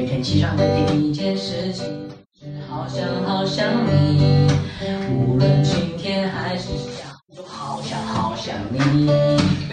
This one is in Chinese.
每天起床的第一件事情是好想好想你，无论晴天还是雨，都好想好想你。